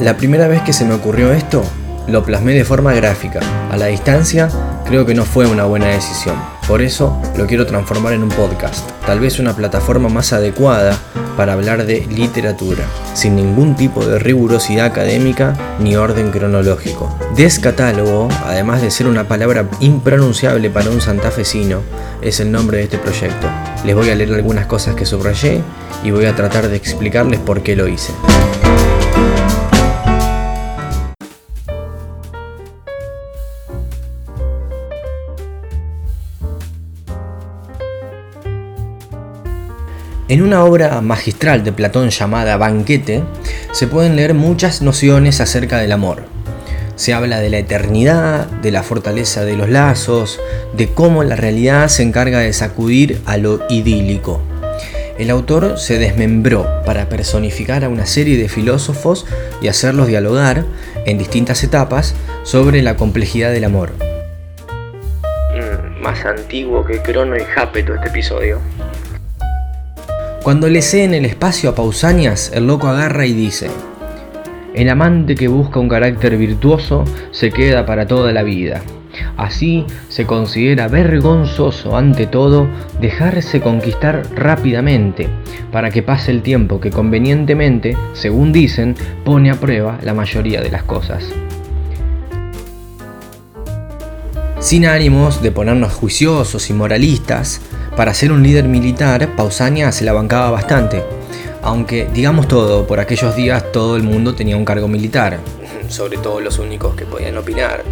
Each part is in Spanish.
La primera vez que se me ocurrió esto, lo plasmé de forma gráfica. A la distancia, creo que no fue una buena decisión. Por eso lo quiero transformar en un podcast, tal vez una plataforma más adecuada para hablar de literatura, sin ningún tipo de rigurosidad académica ni orden cronológico. Descatálogo, además de ser una palabra impronunciable para un santafesino, es el nombre de este proyecto. Les voy a leer algunas cosas que subrayé y voy a tratar de explicarles por qué lo hice. En una obra magistral de Platón llamada Banquete, se pueden leer muchas nociones acerca del amor. Se habla de la eternidad, de la fortaleza de los lazos, de cómo la realidad se encarga de sacudir a lo idílico. El autor se desmembró para personificar a una serie de filósofos y hacerlos dialogar en distintas etapas sobre la complejidad del amor. Mm, más antiguo que Crono y Jápeto este episodio. Cuando le ceden el espacio a Pausanias, el loco agarra y dice, el amante que busca un carácter virtuoso se queda para toda la vida. Así se considera vergonzoso ante todo dejarse conquistar rápidamente para que pase el tiempo que convenientemente, según dicen, pone a prueba la mayoría de las cosas. Sin ánimos de ponernos juiciosos y moralistas, para ser un líder militar, Pausania se la bancaba bastante. Aunque, digamos todo, por aquellos días todo el mundo tenía un cargo militar, sobre todo los únicos que podían opinar.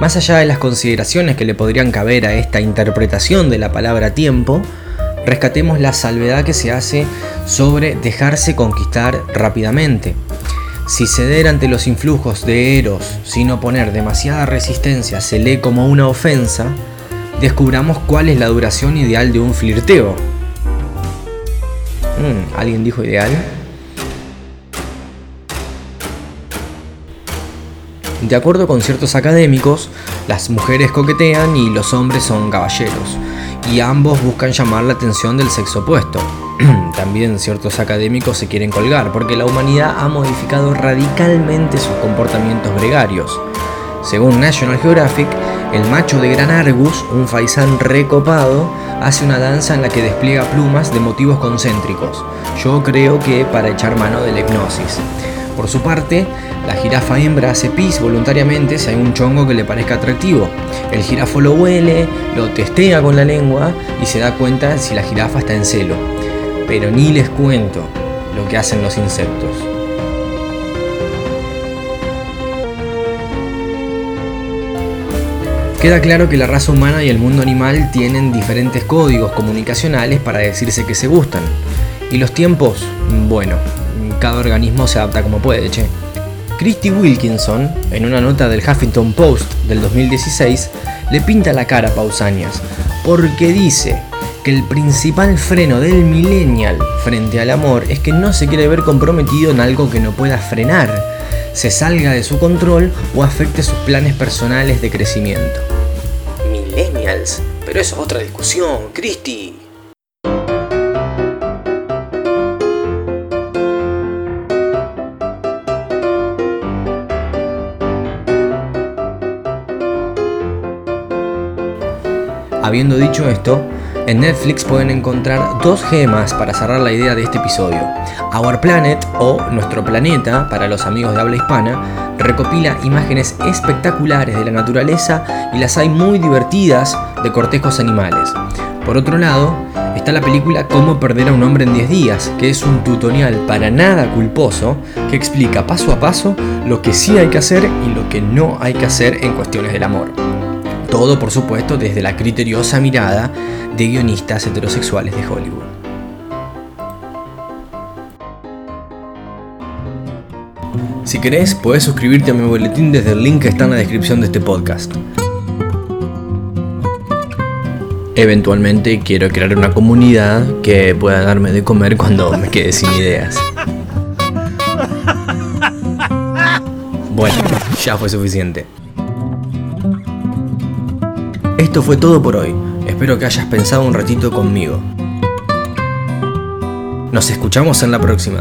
Más allá de las consideraciones que le podrían caber a esta interpretación de la palabra tiempo, rescatemos la salvedad que se hace sobre dejarse conquistar rápidamente. Si ceder ante los influjos de Eros sin oponer demasiada resistencia se lee como una ofensa, descubramos cuál es la duración ideal de un flirteo. Mm, ¿Alguien dijo ideal? De acuerdo con ciertos académicos, las mujeres coquetean y los hombres son caballeros, y ambos buscan llamar la atención del sexo opuesto. También ciertos académicos se quieren colgar porque la humanidad ha modificado radicalmente sus comportamientos gregarios. Según National Geographic, el macho de Gran Argus, un faisán recopado, hace una danza en la que despliega plumas de motivos concéntricos. Yo creo que para echar mano de la hipnosis. Por su parte, la jirafa hembra hace pis voluntariamente si hay un chongo que le parezca atractivo. El jirafo lo huele, lo testea con la lengua y se da cuenta si la jirafa está en celo. Pero ni les cuento lo que hacen los insectos. Queda claro que la raza humana y el mundo animal tienen diferentes códigos comunicacionales para decirse que se gustan. Y los tiempos, bueno, cada organismo se adapta como puede, che. Christy Wilkinson, en una nota del Huffington Post del 2016, le pinta la cara a Pausanias, porque dice que el principal freno del millennial frente al amor es que no se quiere ver comprometido en algo que no pueda frenar, se salga de su control o afecte sus planes personales de crecimiento. Pero es otra discusión, Christy. Habiendo dicho esto, en Netflix pueden encontrar dos gemas para cerrar la idea de este episodio. Our Planet o Nuestro Planeta para los amigos de habla hispana recopila imágenes espectaculares de la naturaleza y las hay muy divertidas de cortejos animales. Por otro lado, está la película Cómo perder a un hombre en 10 días, que es un tutorial para nada culposo que explica paso a paso lo que sí hay que hacer y lo que no hay que hacer en cuestiones del amor. Todo, por supuesto, desde la criteriosa mirada de guionistas heterosexuales de Hollywood. Si querés, podés suscribirte a mi boletín desde el link que está en la descripción de este podcast. Eventualmente quiero crear una comunidad que pueda darme de comer cuando me quede sin ideas. Bueno, ya fue suficiente. Esto fue todo por hoy. Espero que hayas pensado un ratito conmigo. Nos escuchamos en la próxima.